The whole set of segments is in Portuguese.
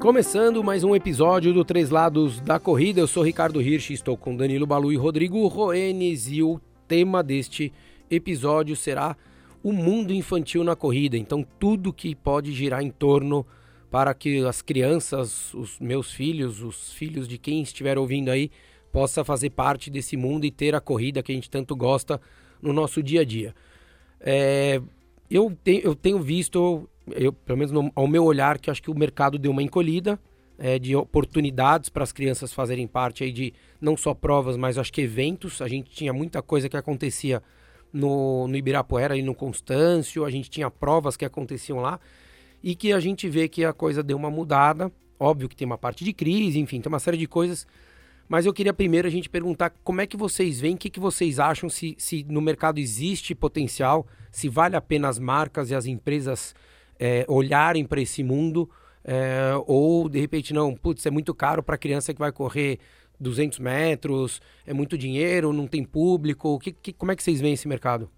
Começando mais um episódio do Três Lados da Corrida, eu sou Ricardo Hirsch, estou com Danilo Balu e Rodrigo Roenes e o tema deste episódio será o mundo infantil na corrida. Então, tudo que pode girar em torno para que as crianças, os meus filhos, os filhos de quem estiver ouvindo aí, possa fazer parte desse mundo e ter a corrida que a gente tanto gosta no nosso dia a dia. É, eu, te, eu tenho visto, eu, pelo menos no, ao meu olhar, que acho que o mercado deu uma encolhida é, de oportunidades para as crianças fazerem parte aí de não só provas, mas acho que eventos. A gente tinha muita coisa que acontecia no, no Ibirapuera e no Constâncio, a gente tinha provas que aconteciam lá e que a gente vê que a coisa deu uma mudada. Óbvio que tem uma parte de crise, enfim, tem uma série de coisas. Mas eu queria primeiro a gente perguntar como é que vocês veem, o que, que vocês acham, se, se no mercado existe potencial, se vale a pena as marcas e as empresas é, olharem para esse mundo, é, ou de repente não, putz, é muito caro para a criança que vai correr 200 metros, é muito dinheiro, não tem público. Que, que, como é que vocês veem esse mercado?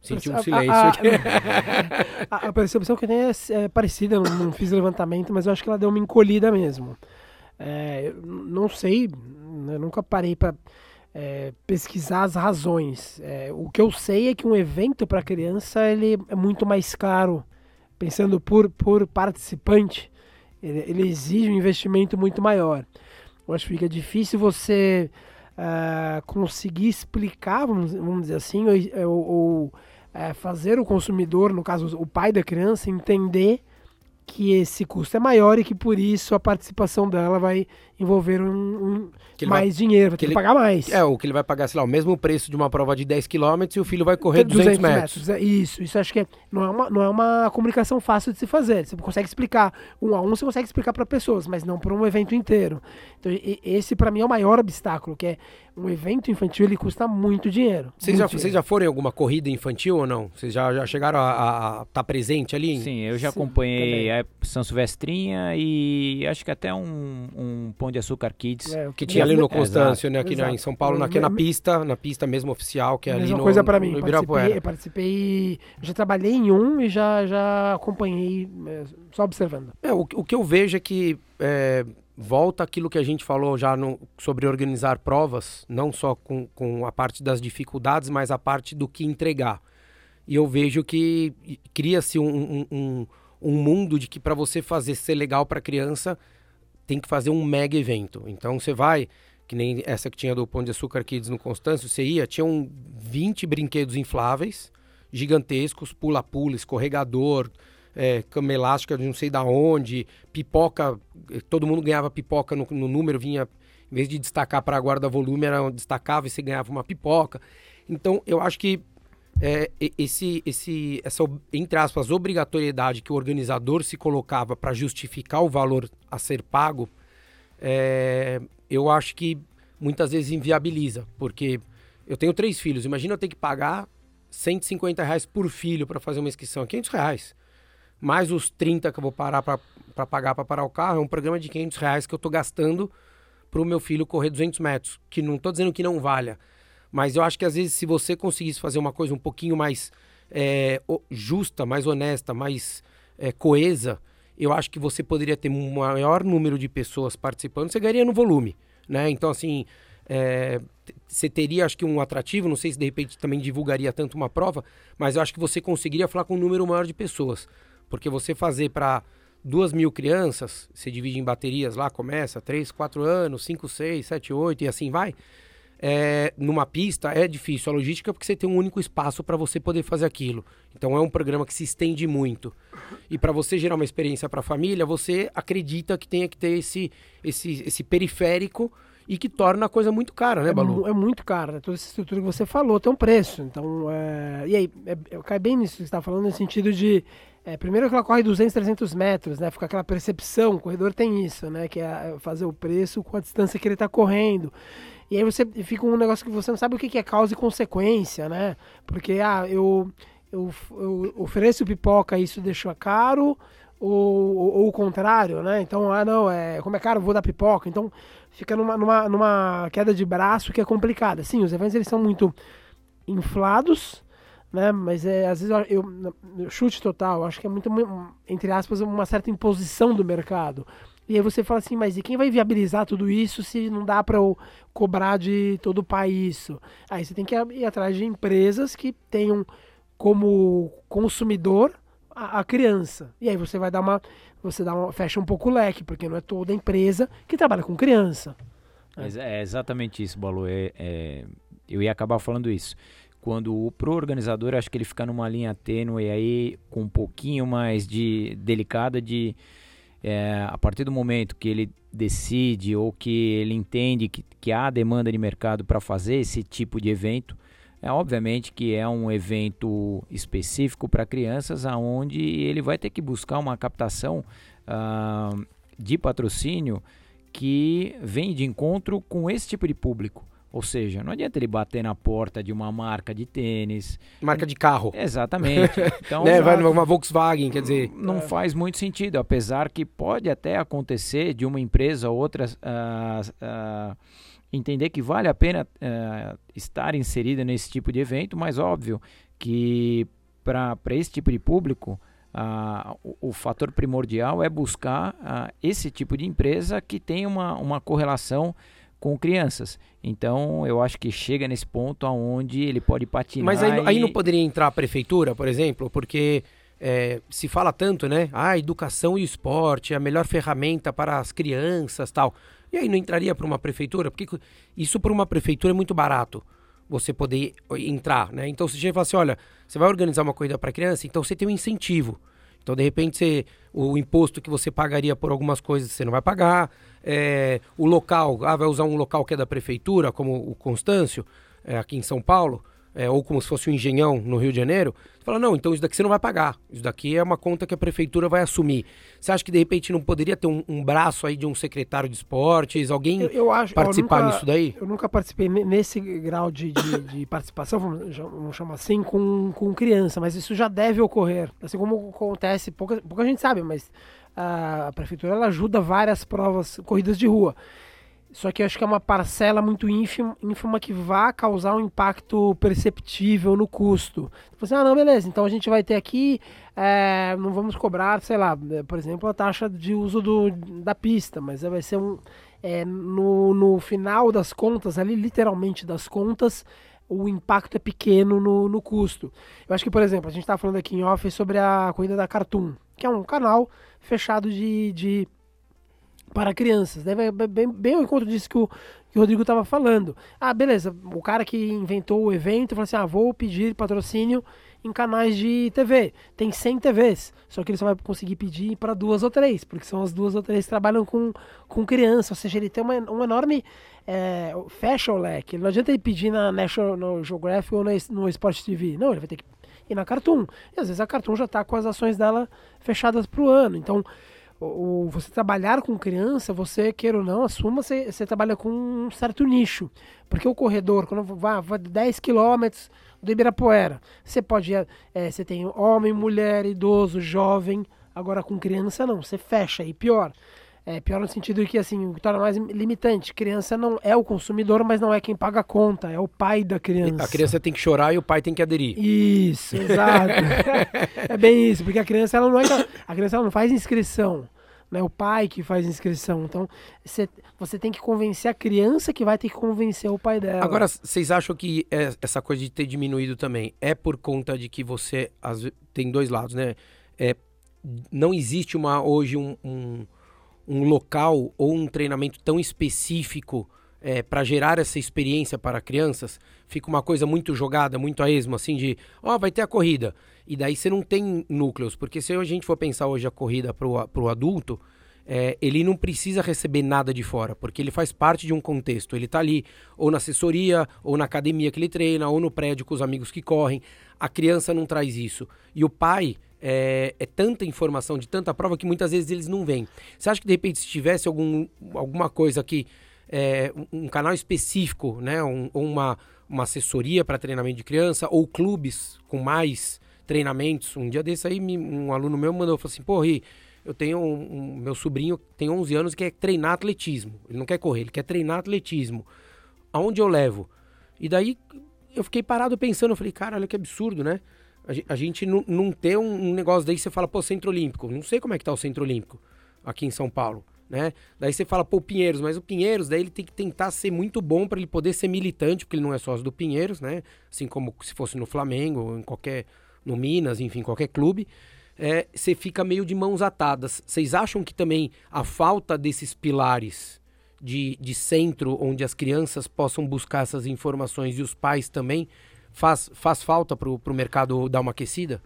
Senti um silêncio a, a, aqui. A, a, percepção que eu tenho é, é parecida, não, não, fiz levantamento, mas eu acho que ela deu uma encolhida mesmo. É, não sei, eu nunca parei para é, pesquisar as razões. É, o que eu sei é que um evento para criança ele é muito mais caro, pensando por, por participante, ele, ele exige um investimento muito maior. Eu acho que fica difícil você uh, conseguir explicar, vamos, vamos dizer assim, ou, ou, é, fazer o consumidor, no caso o pai da criança, entender que esse custo é maior e que por isso a participação dela vai envolver um, um mais vai, dinheiro, vai ter que, ele, pagar mais. É, o que ele vai pagar, sei lá, o mesmo preço de uma prova de 10 km e o filho vai correr 200, 200 metros. metros. É, isso, isso acho que é, não, é uma, não é uma comunicação fácil de se fazer. Você consegue explicar um a um, você consegue explicar para pessoas, mas não para um evento inteiro. Então, esse para mim é o maior obstáculo, que é um evento infantil ele custa muito dinheiro. Vocês, muito já, dinheiro. vocês já foram em alguma corrida infantil ou não? Vocês já, já chegaram a estar tá presente ali? Sim, eu já Sim, acompanhei também. a São Silvestrinha e acho que até um, um Pão de Açúcar Kids. É, que tinha ali no Constâncio, né? Aqui em São Paulo, aqui na pista, na pista mesmo oficial, que é ali no, coisa para mim. no Participei, participei, já trabalhei em um e já, já acompanhei, é, só observando. É, o, o que eu vejo é que é, volta aquilo que a gente falou já no, sobre organizar provas, não só com, com a parte das dificuldades, mas a parte do que entregar. E eu vejo que cria-se um, um, um, mundo de que para você fazer ser legal para criança, tem que fazer um mega evento. Então você vai, que nem essa que tinha do Pão de Açúcar Kids no Constâncio, você ia, tinham 20 brinquedos infláveis, gigantescos, pula-pula, escorregador, é, cama elástica de não sei da onde, pipoca, eh, todo mundo ganhava pipoca no, no número, vinha, em vez de destacar para guarda-volume, era destacava e você ganhava uma pipoca. Então, eu acho que é, esse, esse, essa, entre aspas, obrigatoriedade que o organizador se colocava para justificar o valor a ser pago, é, eu acho que muitas vezes inviabiliza, porque eu tenho três filhos, imagina eu ter que pagar 150 reais por filho para fazer uma inscrição, 500 reais mais os 30 que eu vou parar para pagar para parar o carro, é um programa de 500 reais que eu estou gastando para o meu filho correr 200 metros. Que não estou dizendo que não valha, mas eu acho que às vezes se você conseguisse fazer uma coisa um pouquinho mais é, justa, mais honesta, mais é, coesa, eu acho que você poderia ter um maior número de pessoas participando, você ganharia no volume, né? Então, assim, é, você teria, acho que, um atrativo, não sei se de repente também divulgaria tanto uma prova, mas eu acho que você conseguiria falar com um número maior de pessoas. Porque você fazer para duas mil crianças, você divide em baterias lá, começa 3, 4 anos, 5, 6, 7, 8 e assim vai. É, numa pista é difícil a logística porque você tem um único espaço para você poder fazer aquilo. Então é um programa que se estende muito. E para você gerar uma experiência para a família, você acredita que tenha que ter esse, esse, esse periférico e que torna a coisa muito cara, né, é Balu? É, é muito cara. Né? Toda essa estrutura que você falou tem um preço. Então, é... e aí, é, cai bem nisso que você está falando, no sentido de é, primeiro que ela corre 200, 300 metros, né? Fica aquela percepção, o corredor tem isso, né? Que é fazer o preço com a distância que ele está correndo. E aí você fica um negócio que você não sabe o que é causa e consequência, né? Porque, ah, eu, eu, eu ofereço pipoca e isso deixa caro, ou, ou, ou, o contrário, né? Então, ah, não, é, como é caro, vou dar pipoca. Então, fica numa, numa, numa queda de braço que é complicada. Sim, os eventos eles são muito inflados, né? Mas é, às vezes eu, eu, chute total, acho que é muito, entre aspas, uma certa imposição do mercado. E aí você fala assim, mas e quem vai viabilizar tudo isso se não dá para eu cobrar de todo o país isso? Aí você tem que ir atrás de empresas que tenham como consumidor a, a criança. E aí você vai dar uma, você dá uma, fecha um pouco o leque, porque não é toda empresa que trabalha com criança. É, é exatamente isso, Balu. É, é, eu ia acabar falando isso quando pro organizador acho que ele fica numa linha tênue aí com um pouquinho mais de delicada de é, a partir do momento que ele decide ou que ele entende que, que há demanda de mercado para fazer esse tipo de evento é obviamente que é um evento específico para crianças aonde ele vai ter que buscar uma captação uh, de patrocínio que vem de encontro com esse tipo de público ou seja, não adianta ele bater na porta de uma marca de tênis. Marca de carro. Exatamente. Então, né? Vai numa Volkswagen, quer dizer. Não é. faz muito sentido, apesar que pode até acontecer de uma empresa ou outra uh, uh, entender que vale a pena uh, estar inserida nesse tipo de evento, mas óbvio que para esse tipo de público. O, o, fator primordial é buscar esse tipo de empresa que tem uma, uma correlação com crianças. Então, eu acho que chega nesse ponto aonde ele pode patinar. Mas aí, e... aí não poderia entrar a prefeitura, por exemplo, porque é, se fala tanto, né? Ah, educação e esporte é a melhor ferramenta para as crianças tal. E aí não entraria para uma prefeitura? Porque isso para uma prefeitura é muito barato você poder entrar, né? Então, se você fala assim, olha, você vai organizar uma corrida para criança, então você tem um incentivo. Então, de repente, você, o imposto que você pagaria por algumas coisas você não vai pagar. É, o local, ah, vai usar um local que é da prefeitura, como o Constâncio, é, aqui em São Paulo é, ou como se fosse um engenhão no Rio de Janeiro, você fala, não, então isso daqui você não vai pagar. Isso daqui é uma conta que a prefeitura vai assumir. Você acha que de repente não poderia ter um, um braço aí de um secretário de esportes, alguém eu, eu acho, participar eu nunca, nisso daí? Eu nunca participei nesse grau de, de, de participação, vamos, vamos, chamar assim, com, com criança, mas isso já deve ocorrer. Assim como acontece, pouca, pouca gente sabe, mas a, prefeitura ela ajuda várias provas, corridas de rua. Só que eu acho que é uma parcela muito ínfima, ínfima que vai causar um impacto perceptível no custo. Você, ah, não, beleza, então a gente vai ter aqui, é, não vamos cobrar, sei lá, é, por exemplo, a taxa de uso do, da pista, mas vai ser um. É, no, no final das contas, ali literalmente das contas, o impacto é pequeno no, no custo. Eu acho que, por exemplo, a gente está falando aqui em off sobre a corrida da Cartoon, que é um canal fechado de, de para crianças. Né? Bem, bem ao encontro disso que o, que o Rodrigo estava falando. Ah, beleza, o cara que inventou o evento falou assim: ah, vou pedir patrocínio em canais de TV. Tem 100 TVs, só que ele só vai conseguir pedir para duas ou três, porque são as duas ou três que trabalham com, com criança. Ou seja, ele tem uma, um enorme. É, fecha o leque. Não adianta ele pedir na National Geographic ou no Sport TV. Não, ele vai ter que ir na Cartoon. E às vezes a Cartoon já está com as ações dela fechadas para o ano. Então o, você trabalhar com criança, você, queira ou não, assuma, você, você trabalha com um certo nicho. Porque o corredor, quando vai, vai 10 quilômetros do Ibirapuera, você pode, é, você tem homem, mulher, idoso, jovem, agora com criança não, você fecha e pior. É pior no sentido de que, assim, o que torna mais limitante. Criança não é o consumidor, mas não é quem paga a conta, é o pai da criança. A criança tem que chorar e o pai tem que aderir. Isso, exato. é bem isso, porque a criança, ela não é. A criança ela não faz inscrição. Né, o pai que faz inscrição. Então, cê, você tem que convencer a criança que vai ter que convencer o pai dela. Agora, vocês acham que é, essa coisa de ter diminuído também é por conta de que você as, tem dois lados, né? É, não existe uma hoje um, um um local ou um treinamento tão específico é, para gerar essa experiência para crianças, fica uma coisa muito jogada, muito a esmo, assim, de, ó, oh, vai ter a corrida. E daí você não tem núcleos, porque se a gente for pensar hoje a corrida para o adulto, é, ele não precisa receber nada de fora, porque ele faz parte de um contexto. Ele está ali, ou na assessoria, ou na academia que ele treina, ou no prédio com os amigos que correm. A criança não traz isso. E o pai é, é, tanta informação, de tanta prova, que muitas vezes eles não vêm. Você acha que de repente se tivesse algum, alguma coisa que. É, um, canal específico, né? Um, uma, uma assessoria para treinamento de criança, ou clubes com mais treinamentos. Um dia desse aí, um aluno meu mandou falou assim: Ri, eu tenho um, um, meu sobrinho tem 11 anos e quer treinar atletismo. Ele não quer correr, ele quer treinar atletismo. Aonde eu levo? E daí eu fiquei parado pensando, eu falei, cara, olha que absurdo, né? A, gente não, ter um, um negócio daí, você fala, pô, Centro Olímpico. Não sei como é que tá o Centro Olímpico aqui em São Paulo, né? Daí você fala, pô, Pinheiros, mas o Pinheiros, daí ele tem que tentar ser muito bom para ele poder ser militante, porque ele não é sócio do Pinheiros, né? Assim como se fosse no Flamengo, em qualquer, no Minas, enfim, qualquer clube. É, você fica meio de mãos atadas. Vocês acham que também a falta desses pilares de, de centro onde as crianças possam buscar essas informações e os pais também faz, faz falta para o mercado dar uma aquecida?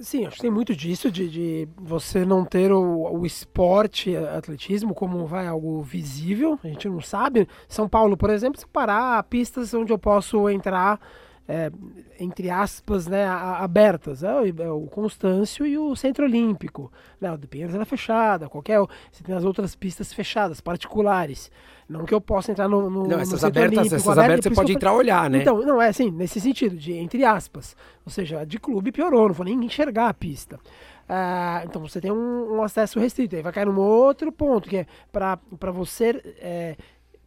Sim, acho que tem muito disso, de, de você não ter o, o esporte, atletismo, como vai algo visível, a gente não sabe. São Paulo, por exemplo, separar pistas onde eu posso entrar é, entre aspas, né, abertas. É o, é o Constâncio e o Centro Olímpico. Né, o de Pinheiros era fechada, qualquer. Você tem as outras pistas fechadas, particulares. Não que eu possa entrar no, no, não, essas no abertas, Olímpico, essas abertas você pode entrar olhar, né? Então, não, é assim, nesse sentido, de entre aspas. Ou seja, de clube piorou, não vou nem enxergar a pista. Ah, então você tem um, um, acesso restrito. Aí vai cair num outro ponto, que é para você é,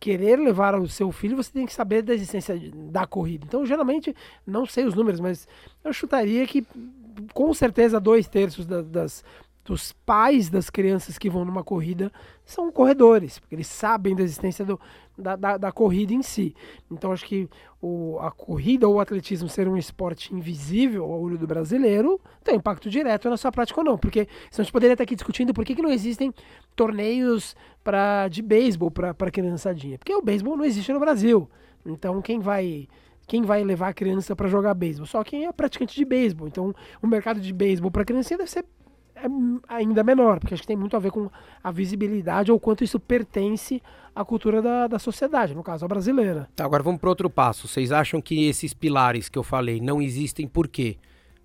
querer levar o seu filho, você tem que saber da existência da corrida. Então, geralmente, não sei os números, mas eu chutaria que com certeza dois terços da, das, dos pais das crianças que vão numa corrida são corredores, porque eles sabem da existência do, da, da, da, corrida em si. Então acho que o, a corrida ou o atletismo ser um esporte invisível ao olho do brasileiro tem impacto direto na sua prática ou não. Porque senão a gente poderia estar aqui discutindo por que, que não existem torneios pra, de beisebol para criançadinha. Porque o beisebol não existe no Brasil. Então quem vai quem vai levar a criança para jogar beisebol? Só quem é praticante de beisebol. Então, o mercado de beisebol para criança deve ser é ainda menor, porque acho que tem muito a ver com a visibilidade ou quanto isso pertence à cultura da, da sociedade, no caso a brasileira. Tá, agora vamos para outro passo. Vocês acham que esses pilares que eu falei não existem por quê?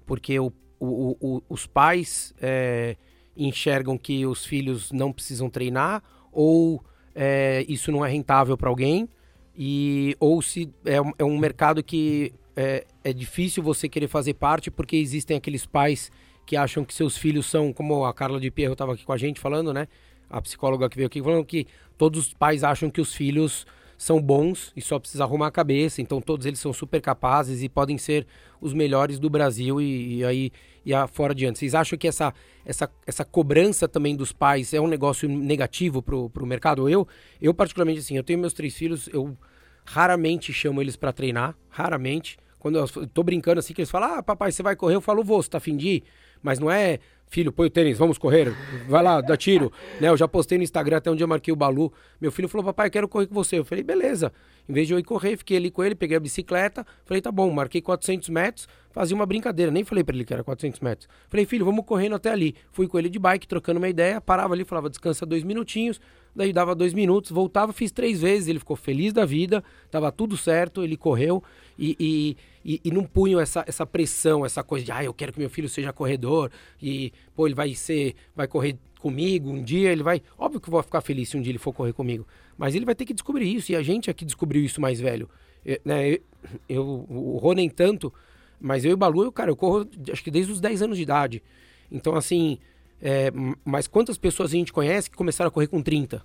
Porque o, o, o, os pais é, enxergam que os filhos não precisam treinar ou é, isso não é rentável para alguém e ou se é, é um mercado que é, é difícil você querer fazer parte porque existem aqueles pais que acham que seus filhos são, como a Carla de Pierro estava aqui com a gente falando, né? A psicóloga que veio aqui falando que todos os pais acham que os filhos são bons e só precisa arrumar a cabeça, então todos eles são super capazes e podem ser os melhores do Brasil e, e aí e a, fora adiante. Vocês acham que essa, essa, essa cobrança também dos pais é um negócio negativo pro, pro mercado? Eu, eu particularmente assim, eu tenho meus três filhos, eu raramente chamo eles para treinar, raramente. Quando eu tô brincando assim, que eles falam, ah, papai, você vai correr? Eu falo, vou, você tá afim de ir? Mas não é, filho, põe o tênis, vamos correr, vai lá, dá tiro. né? Eu já postei no Instagram, até um dia eu marquei o Balu. Meu filho falou, papai, quero correr com você. Eu falei, beleza. Em vez de eu ir correr, fiquei ali com ele, peguei a bicicleta. Falei, tá bom, marquei 400 metros, fazia uma brincadeira. Nem falei para ele que era 400 metros. Falei, filho, vamos correndo até ali. Fui com ele de bike, trocando uma ideia, parava ali, falava, descansa dois minutinhos. Daí dava dois minutos, voltava, fiz três vezes. Ele ficou feliz da vida, tava tudo certo, ele correu e e, e não punham essa, essa pressão, essa coisa de, ah, eu quero que meu filho seja corredor e, pô, ele vai ser, vai correr comigo um dia, ele vai, óbvio que eu vou ficar feliz se um dia ele for correr comigo, mas ele vai ter que descobrir isso e a gente aqui descobriu isso mais velho, eu, né, eu, eu o Rô nem tanto, mas eu e o Balu, eu, cara, eu corro acho que desde os 10 anos de idade, então assim, é, mas quantas pessoas a gente conhece que começaram a correr com 30,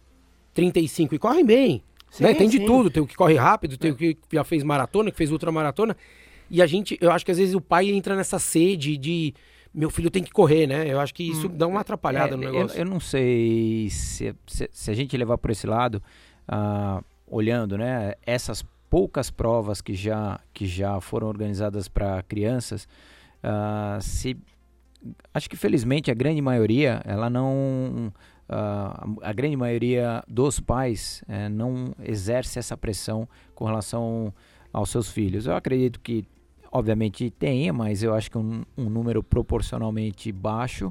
35 e correm bem, Sim, né? Tem sim. de tudo, tem o que corre rápido, tem é. o que já fez maratona, que fez ultramaratona. E a gente, eu acho que às vezes o pai entra nessa sede de meu filho tem que correr, né? Eu acho que isso hum, dá uma atrapalhada é, no negócio. Eu, eu não sei se, se, se, a gente levar por esse lado, uh, olhando, né? Essas poucas provas que já, que já foram organizadas para crianças, uh, se acho que felizmente a grande maioria, ela não Uh, a grande maioria dos pais uh, não exerce essa pressão com relação aos seus filhos. Eu acredito que Obviamente tenha, mas eu acho que um, um número proporcionalmente baixo.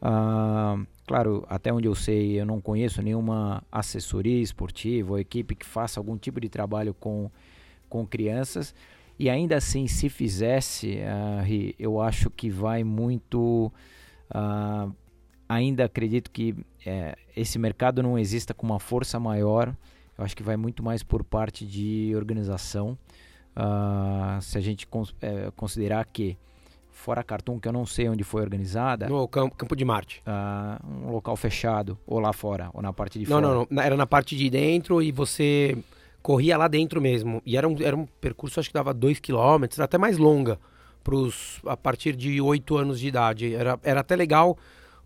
Uh, claro, até onde eu sei, eu não conheço nenhuma assessoria esportiva ou equipe que faça algum tipo de trabalho com, com crianças. E ainda assim, se fizesse, uh, eu acho que vai muito. Uh, ainda acredito que é, esse mercado não exista com uma força maior. Eu acho que vai muito mais por parte de organização. Uh, se a gente cons é, considerar que fora Cartoon, que eu não sei onde foi organizada. No campo, campo de Marte. Uh, um local fechado, ou lá fora, ou na parte de não, fora. Não, não, era na parte de dentro e você corria lá dentro mesmo. E era um, era um percurso, acho que dava 2 km, até mais longa, pros, a partir de 8 anos de idade. Era, era até legal,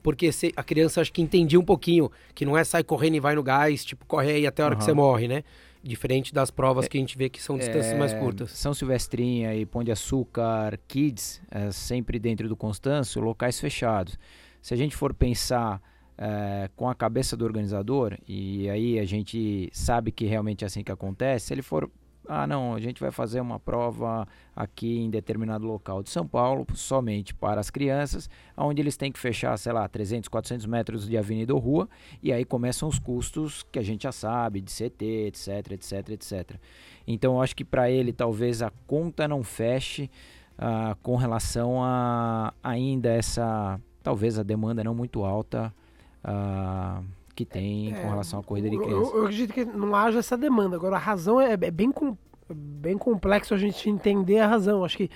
porque se, a criança acho que entendia um pouquinho, que não é sair correndo e vai no gás, tipo, corre aí até a hora uhum. que você morre, né? Diferente das provas é, que a gente vê que são distâncias é, mais curtas. São Silvestrinha e Pão de Açúcar, Kids, é, sempre dentro do Constâncio, locais fechados. Se a gente for pensar é, com a cabeça do organizador, e aí a gente sabe que realmente é assim que acontece, se ele for ah, não, a gente vai fazer uma prova aqui em determinado local de São Paulo, somente para as crianças, onde eles têm que fechar, sei lá, 300, 400 metros de avenida ou rua, e aí começam os custos que a gente já sabe, de CT, etc, etc, etc. Então, eu acho que para ele talvez a conta não feche uh, com relação a ainda essa, talvez a demanda não muito alta. Uh, que tem é, com relação à corrida de criança. Eu, eu, acredito que não haja essa demanda. Agora, a razão é, é bem, com, bem complexo a gente entender a razão. Acho que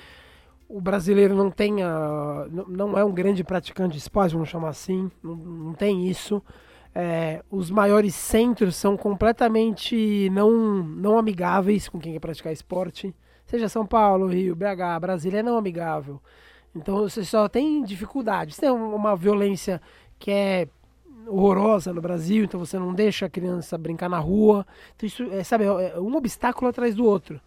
o brasileiro não tem a, não é um grande praticante de esporte, vamos chamar assim, não, não tem isso. É, os maiores centros são completamente não, não amigáveis com quem quer praticar esporte. Seja São Paulo, Rio, BH, Brasília é não amigável. Então você só tem dificuldades. Tem uma violência que é horrorosa no Brasil, então você não deixa a criança brincar na rua. Então isso, é, sabe, é um obstáculo atrás do outro.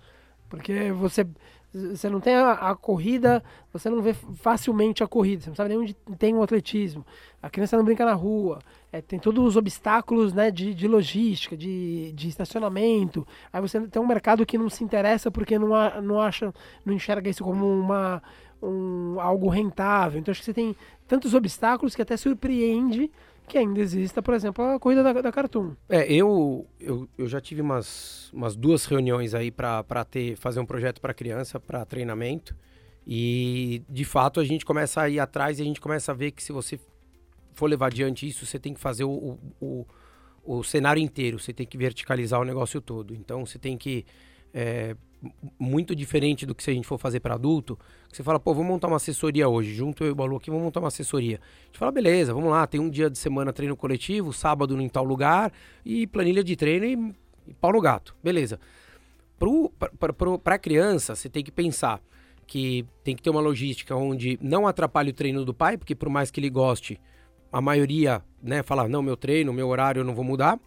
Porque você você não tem a, a, corrida, você não vê facilmente a corrida, você não sabe nem onde tem o atletismo. A criança não brinca na rua, é, tem todos os obstáculos né, de, de logística, de, de estacionamento. Aí você tem um mercado que não se interessa porque não, a, não acha, não enxerga isso como uma, um, algo rentável. Então acho que você tem tantos obstáculos que até surpreende que ainda exista, por exemplo, a corrida da, da Cartoon. É, eu, eu, eu já tive umas, umas duas reuniões aí para fazer um projeto para criança, para treinamento. E de fato a gente começa a ir atrás e a gente começa a ver que se você for levar adiante isso, você tem que fazer o, o, o, o cenário inteiro, você tem que verticalizar o negócio todo. Então você tem que é, muito diferente do que se a gente for fazer para adulto, você fala, pô, vamos montar uma assessoria hoje, junto eu e o Balu aqui, vamos montar uma assessoria. A gente fala, beleza, vamos lá, tem um dia de semana treino coletivo, sábado em tal lugar, e planilha de treino e, e pau no gato, beleza. Para a criança, você tem que pensar que tem que ter uma logística onde não atrapalhe o treino do pai, porque por mais que ele goste, a maioria, né, fala, não, meu treino, meu horário eu não vou mudar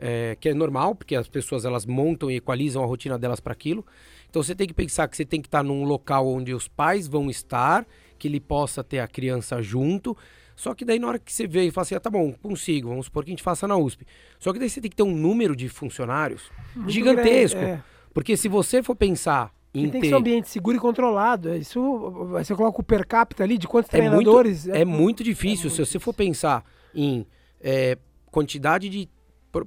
é, que é normal, porque as pessoas elas montam e equalizam a rotina delas para aquilo. Então você tem que pensar que você tem que estar num local onde os pais vão estar, que ele possa ter a criança junto. Só que daí na hora que você vê e fala assim, ah, tá bom, consigo, vamos supor que a gente faça na USP. Só que daí você tem que ter um número de funcionários Muito gigantesco. Grande, é. Porque se você for pensar em tem que ser um ambiente seguro e controlado. Isso, você coloca o per capita ali de quantos é treinadores. Muito, é, é, muito difícil. É muito se você for pensar em é, quantidade de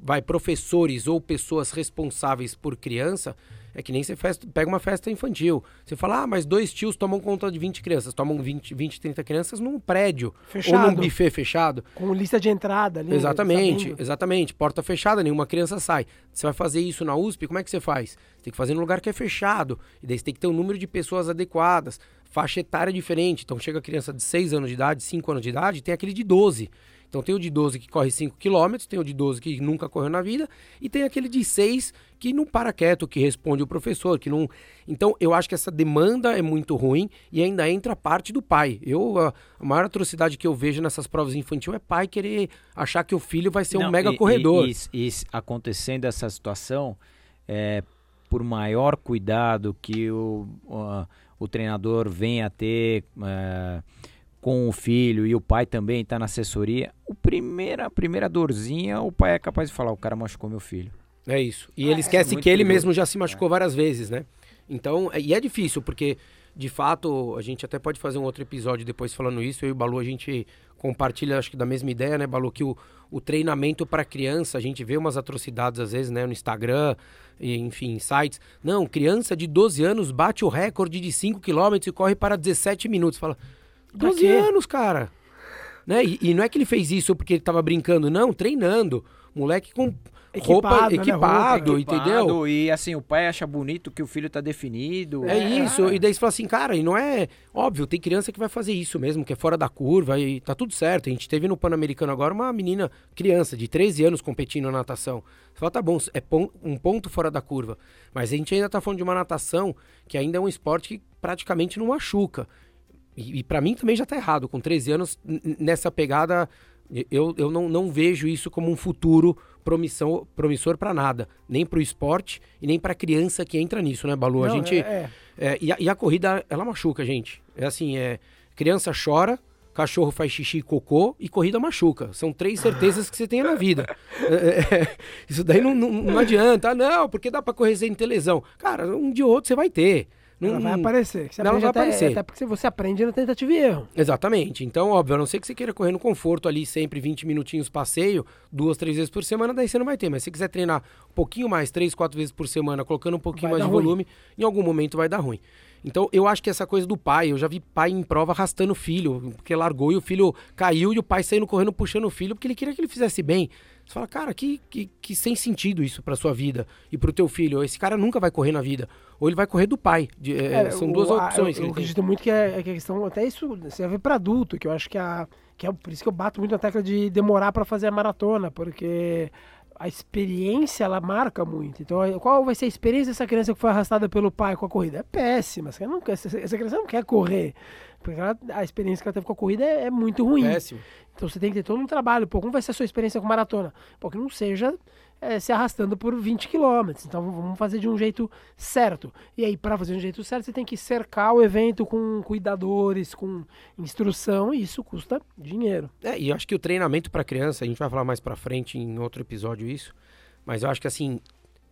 vai professores ou pessoas responsáveis por criança, é que nem você festa, pega uma festa infantil. Você fala, ah, mas dois tios tomam conta de 20 crianças. Tomam 20, 20 30 crianças num prédio. Fechado. Ou num buffet fechado. Com lista de entrada ali. Exatamente, sabendo. exatamente. Porta fechada, nenhuma criança sai. Você vai fazer isso na USP, como é que você faz? Você tem que fazer num lugar que é fechado. E daí você tem que ter um número de pessoas adequadas. Faixa etária diferente. Então chega a criança de 6 anos de idade, 5 anos de idade, tem aquele de 12. Então tem o de 12 que corre 5 km, tem o de 12 que nunca correu na vida, e tem aquele de 6 que não para quieto, que responde o professor, que não. Então eu acho que essa demanda é muito ruim e ainda entra a parte do pai. Eu a, maior atrocidade que eu vejo nessas provas infantil é pai querer achar que o filho vai ser não, um mega e, corredor. E, e, e, acontecendo essa situação, é, por maior cuidado que o, o, o treinador venha a ter. É, com o filho e o pai também está na assessoria, o primeira, a primeira dorzinha, o pai é capaz de falar: o cara machucou meu filho. É isso. E ah, ele esquece é que ele mesmo já se machucou é. várias vezes, né? Então, é, e é difícil, porque de fato a gente até pode fazer um outro episódio depois falando isso. Eu e o Balu a gente compartilha, acho que da mesma ideia, né, Balu? Que o, o treinamento para criança, a gente vê umas atrocidades às vezes, né, no Instagram, e, enfim, sites. Não, criança de 12 anos bate o recorde de 5 km e corre para 17 minutos. Fala. 12 anos, cara. Né? E, e, não é que ele fez isso porque ele tava brincando, não, treinando. Moleque com roupa Equipado, né? equipado, Roupa entendeu? Equipado, E assim, o pai acha bonito que o filho tá definido. É isso, e daí você fala assim, cara, e não é. Óbvio, tem criança que vai fazer isso mesmo, que é fora da curva, e tá tudo certo. A gente teve no Pan-Americano agora uma menina, criança, de 13 anos competindo na natação. Você fala, tá bom, é pon- um ponto fora da curva. Mas a gente ainda tá falando de uma natação que ainda é um esporte que praticamente não machuca. E, e para mim também já tá errado. Com 13 anos, nessa pegada, eu, eu não, não vejo isso como um futuro promissão, promissor para nada. Nem pro esporte e nem pra criança que entra nisso, né, Balu? a Não, gente. é- é. É, e, a, e a corrida, ela machuca, gente. É assim, é. Criança chora, cachorro faz xixi e cocô e corrida machuca. São três certezas que você tem na vida. É, é, isso daí não, não, não adianta. Ah, não, porque dá pra correr sem ter lesão. Cara, um dia ou outro você vai ter. Não- Ela vai aparecer. que Você Ela aprende vai até, aparecer. Até porque você aprende na tentativa e erro. Exatamente. Então, óbvio, a não ser que você queira correr no conforto ali, sempre 20 minutinhos passeio, duas, três vezes por semana, daí você não vai ter. Mas se você quiser treinar um pouquinho mais, três, quatro vezes por semana, colocando um pouquinho Vai mais de ruim. volume, em algum momento vai dar ruim. Então, eu acho que essa coisa do pai, eu já vi pai em prova arrastando o filho, porque largou e o filho caiu e o pai saindo correndo puxando o filho, porque ele queria que ele fizesse bem. Você fala, cara, que, que, que sem sentido isso pra sua vida e pro teu filho. Esse cara nunca vai correr na vida. Ou ele vai correr do pai. De- é, É, são o- duas a- opções. Eu, eu ele tem. acredito muito que é, é que a questão, até isso serve para adulto, que eu acho que, a, que é por isso que eu bato muito na tecla de demorar para fazer a maratona, porque a experiência ela marca muito. Então, qual vai ser a experiência dessa criança que foi arrastada pelo pai com a corrida? É péssima. Essa, criança não quer, essa- essa criança não quer correr. Porque ela- a experiência que ela teve com a corrida é, é muito ruim. Péssimo. Então você tem que ter todo um trabalho. Pô, como vai ser a sua experiência com maratona? Pô, que não seja é, se arrastando por 20 quilômetros. Então vamos fazer de um jeito certo. E aí, para fazer de um jeito certo, você tem que cercar o evento com cuidadores, com instrução, e isso custa dinheiro. É, e eu acho que o treinamento para criança, a gente vai falar mais para frente em outro episódio isso, mas eu acho que assim,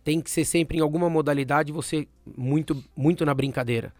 tem que ser sempre em alguma modalidade você muito muito na brincadeira,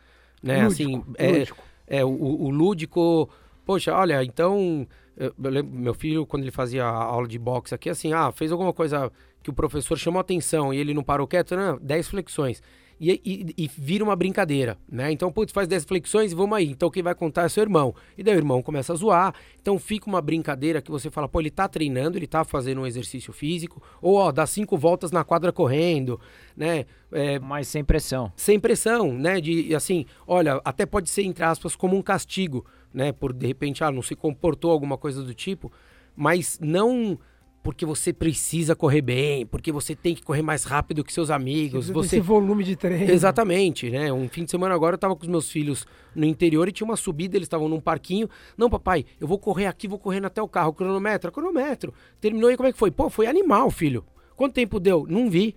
né? Lúdico, assim, é, lúdico. é o, o lúdico, poxa, olha, então eu, lembro, meu filho quando ele fazia a aula de boxe aqui assim, ah, fez alguma coisa que o professor chamou atenção e ele não parou quieto, não, 10 flexões. E, e, e vira uma brincadeira, né? Então, putz, faz 10 flexões e vamos aí. Então, quem vai contar é seu irmão. E daí o irmão começa a zoar. Então, fica uma brincadeira que você fala, pô, ele tá treinando, ele tá fazendo um exercício físico. Ou, ó, dá cinco voltas na quadra correndo, né? É, Mas sem pressão. sem pressão, né? De assim, olha, até pode ser entre aspas como um castigo, né? Por de repente, ah, não se comportou alguma coisa do tipo, mas não porque você precisa correr bem, porque você tem que correr mais rápido que seus amigos, você Esse volume de treino. Exatamente, né? Um fim de semana agora eu tava com os meus filhos no interior e tinha uma subida, eles estavam num parquinho. Não, papai, eu vou correr aqui, vou correndo até o carro, cronômetro, cronômetro. Terminou e como é que foi? Pô, foi animal, filho. Quanto tempo deu? Não vi.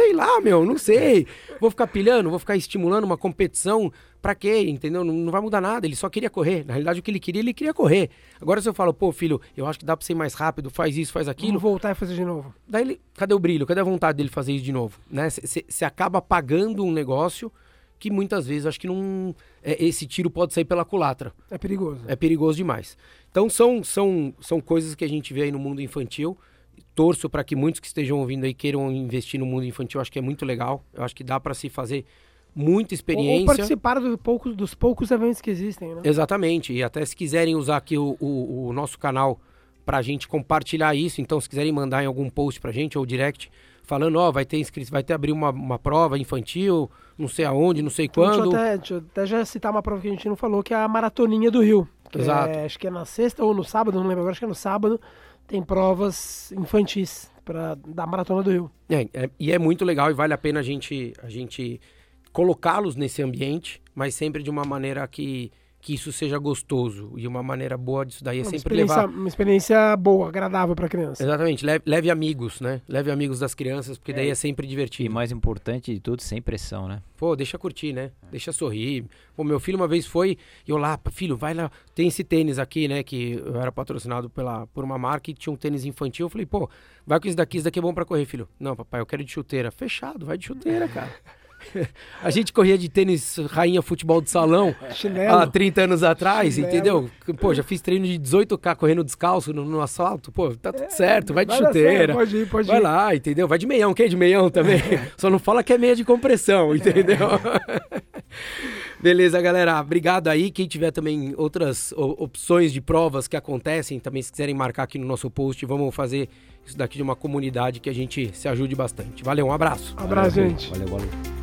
Sei lá, meu, não sei. Vou ficar pilhando, vou ficar estimulando uma competição. Pra quê? Entendeu? Não, não vai mudar nada. Ele só queria correr. Na realidade, o que ele queria, ele queria correr. Agora, se eu falo, pô, filho, eu acho que dá pra ser mais rápido, faz isso, faz aquilo. Vamos voltar e fazer de novo. Daí ele, cadê o brilho? Cadê a vontade dele fazer isso de novo? Né? Você acaba pagando um negócio que muitas vezes acho que não. é, esse tiro pode sair pela culatra. É perigoso. É perigoso demais. Então são, são, são coisas que a gente vê aí no mundo infantil. Torço para que muitos que estejam ouvindo aí queiram investir no mundo infantil. Acho que é muito legal. Eu acho que dá para se fazer muita Ou, ou experiência. participar do poucos, dos poucos eventos que existem, né? Exatamente. E até se quiserem usar aqui o, o, o nosso canal pra gente compartilhar isso, então se quiserem mandar em algum post pra gente ou direct, falando, ó, vai ter inscrito, vai ter abrir uma, uma prova infantil, não sei aonde, não sei Então, deixa, quando. eu até, deixa eu até já citar uma prova que a gente não falou, que é a Maratoninha do Rio. Exato. é- acho que é na sexta ou no sábado, não lembro agora, acho que é no sábado. Tem provas infantis pra, da Maratona do Rio. É, é- e é muito legal e vale a pena a gente, a gente colocá-los nesse ambiente, mas sempre de uma maneira que, que isso seja gostoso. E uma maneira boa disso daí é Uma sempre levar. uma experiência boa, agradável pra criança. Exatamente, leve, leve amigos, né? Leve amigos das crianças, porque daí é, sempre E divertido. mais importante de tudo, sem pressão, né? Pô, deixa curtir, né? Deixa sorrir. Pô, meu filho uma vez foi, e eu lá, filho, vai lá. Tem esse tênis aqui, né? Que eu era patrocinado pela, por uma marca e tinha um tênis infantil. Eu falei, pô, vai com esse daqui, esse daqui é bom pra correr, filho. Não, papai, eu quero de chuteira. Fechado, vai de chuteira, cara. A gente corria de tênis rainha futebol de salão Chinelo. há 30 anos atrás, Chinelo. entendeu? Pô, já fiz treino de 18K correndo descalço no, no asfalto. Pô, tá tudo certo, vai de chuteira. certo, pode ir, pode Vai ir. lá, entendeu? Vai de meião, quem é de meião também? Só não fala que é meia de compressão, entendeu? Beleza, galera. Obrigado aí. Quem tiver também outras opções de provas que acontecem, também se quiserem marcar aqui no nosso post, vamos fazer isso daqui de uma comunidade que a gente se ajude bastante. Valeu, um abraço. Um abraço, Valeu, gente. Valeu, valeu.